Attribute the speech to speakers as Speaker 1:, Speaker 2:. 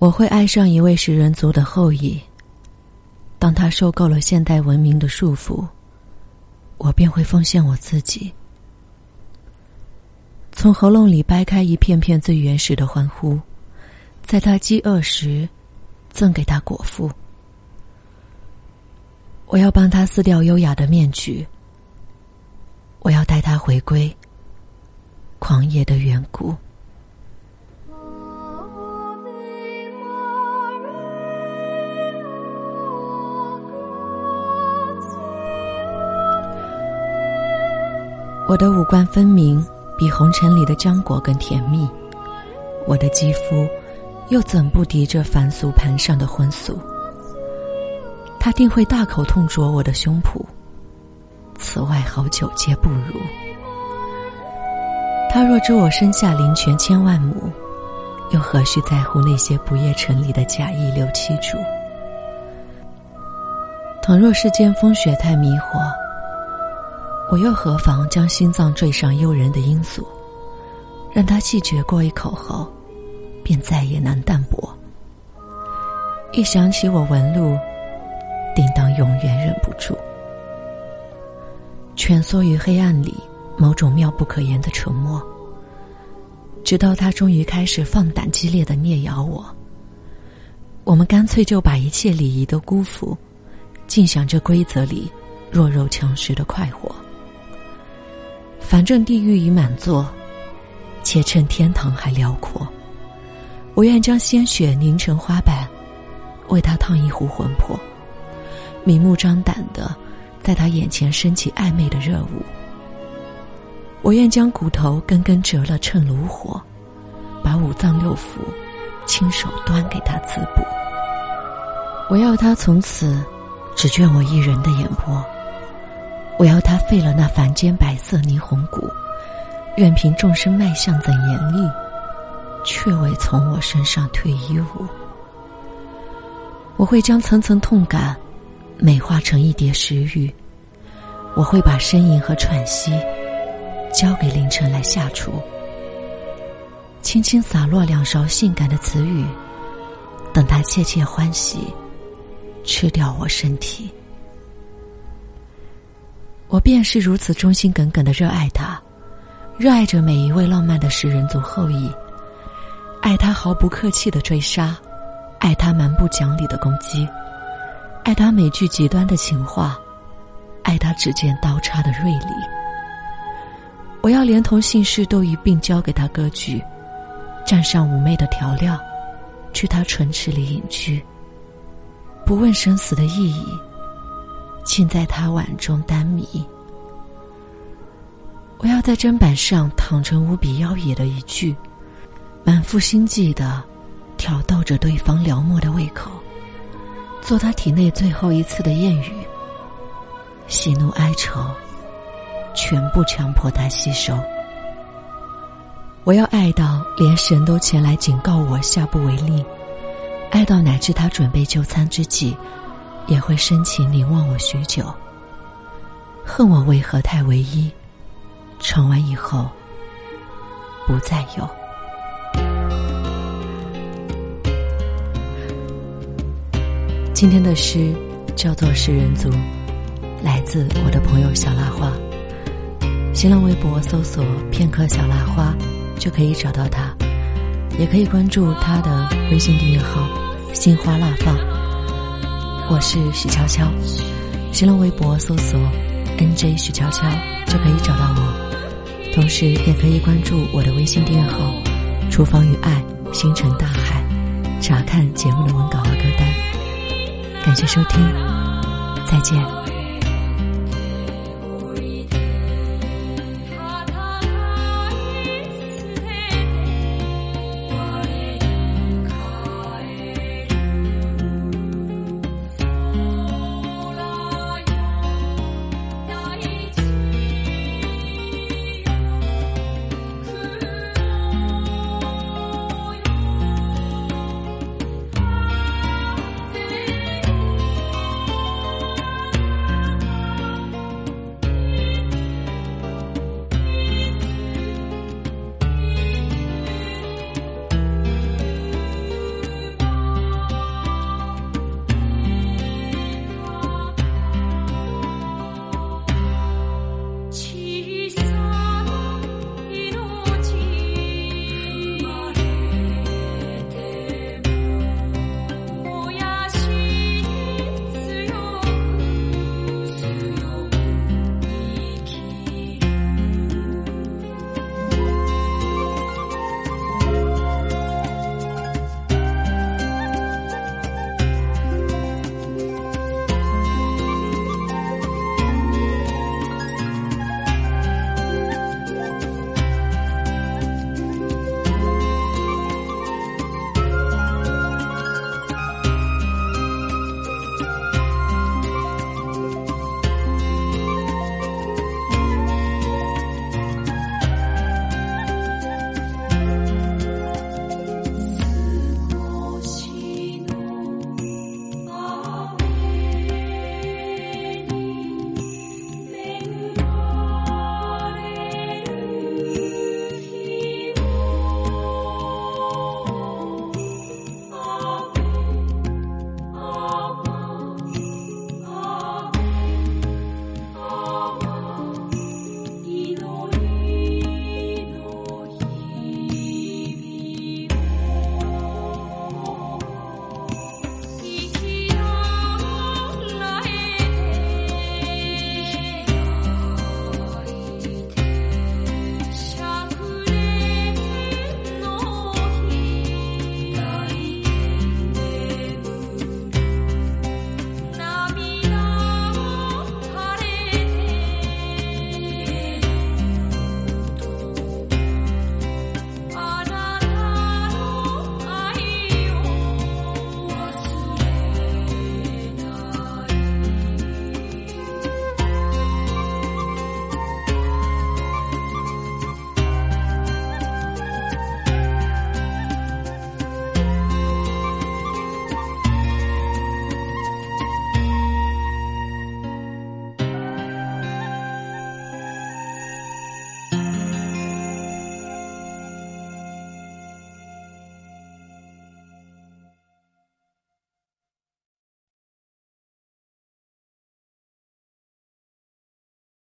Speaker 1: 我会爱上一位食人族的后裔。当他受够了现代文明的束缚，我便会奉献我自己，从喉咙里掰开一片片最原始的欢呼，在他饥饿时，赠给他果腹。我要帮他撕掉优雅的面具，我要带他回归狂野的远古。我的五官分明，比红尘里的浆果更甜蜜。我的肌肤，又怎不敌这凡俗盘上的荤素？他定会大口痛啄我的胸脯。此外好酒皆不如。他若知我身下林泉千万亩，又何须在乎那些不夜城里的假意六七主？倘若世间风雪太迷惑。我又何妨将心脏缀上诱人的罂粟，让他细嚼过一口后，便再也难淡薄。一想起我纹路，定当永远忍不住，蜷缩于黑暗里，某种妙不可言的沉默。直到他终于开始放胆激烈的啮咬我，我们干脆就把一切礼仪都辜负，尽享这规则里弱肉强食的快活。反正地狱已满座，且趁天堂还辽阔。我愿将鲜血凝成花瓣，为他烫一壶魂魄，明目张胆的在他眼前升起暧昧的热舞。我愿将骨头根根折了趁炉火，把五脏六腑亲手端给他滋补。我要他从此只眷我一人的眼波。我要他废了那凡间白色霓虹骨，任凭众生脉象怎严厉，却未从我身上退一舞。我会将层层痛感美化成一叠石玉，我会把呻吟和喘息交给凌晨来下厨，轻轻洒落两勺性感的词语，等他切切欢喜，吃掉我身体。我便是如此忠心耿耿的热爱他，热爱着每一位浪漫的食人族后裔，爱他毫不客气的追杀，爱他蛮不讲理的攻击，爱他每句极端的情话，爱他指尖刀叉的锐利。我要连同姓氏都一并交给他割据，蘸上妩媚的调料，去他唇齿里隐居，不问生死的意义。浸在他碗中耽迷。我要在砧板上躺成无比妖冶的一句，满腹心计的挑逗着对方撩拨的胃口，做他体内最后一次的艳语。喜怒哀愁，全部强迫他吸收。我要爱到连神都前来警告我下不为例，爱到乃至他准备就餐之际。也会深情凝望我许久，恨我为何太唯一，唱完以后不再有。今天的诗叫做《食人族》，来自我的朋友小辣花。新浪微博搜索“片刻小辣花”就可以找到他，也可以关注他的微信订阅号“心花辣放”。我是许悄悄，新浪微博搜索 “nj 许悄悄”就可以找到我，同时也可以关注我的微信订阅号“厨房与爱，星辰大海”，查看节目的文稿和歌单。感谢收听，再见。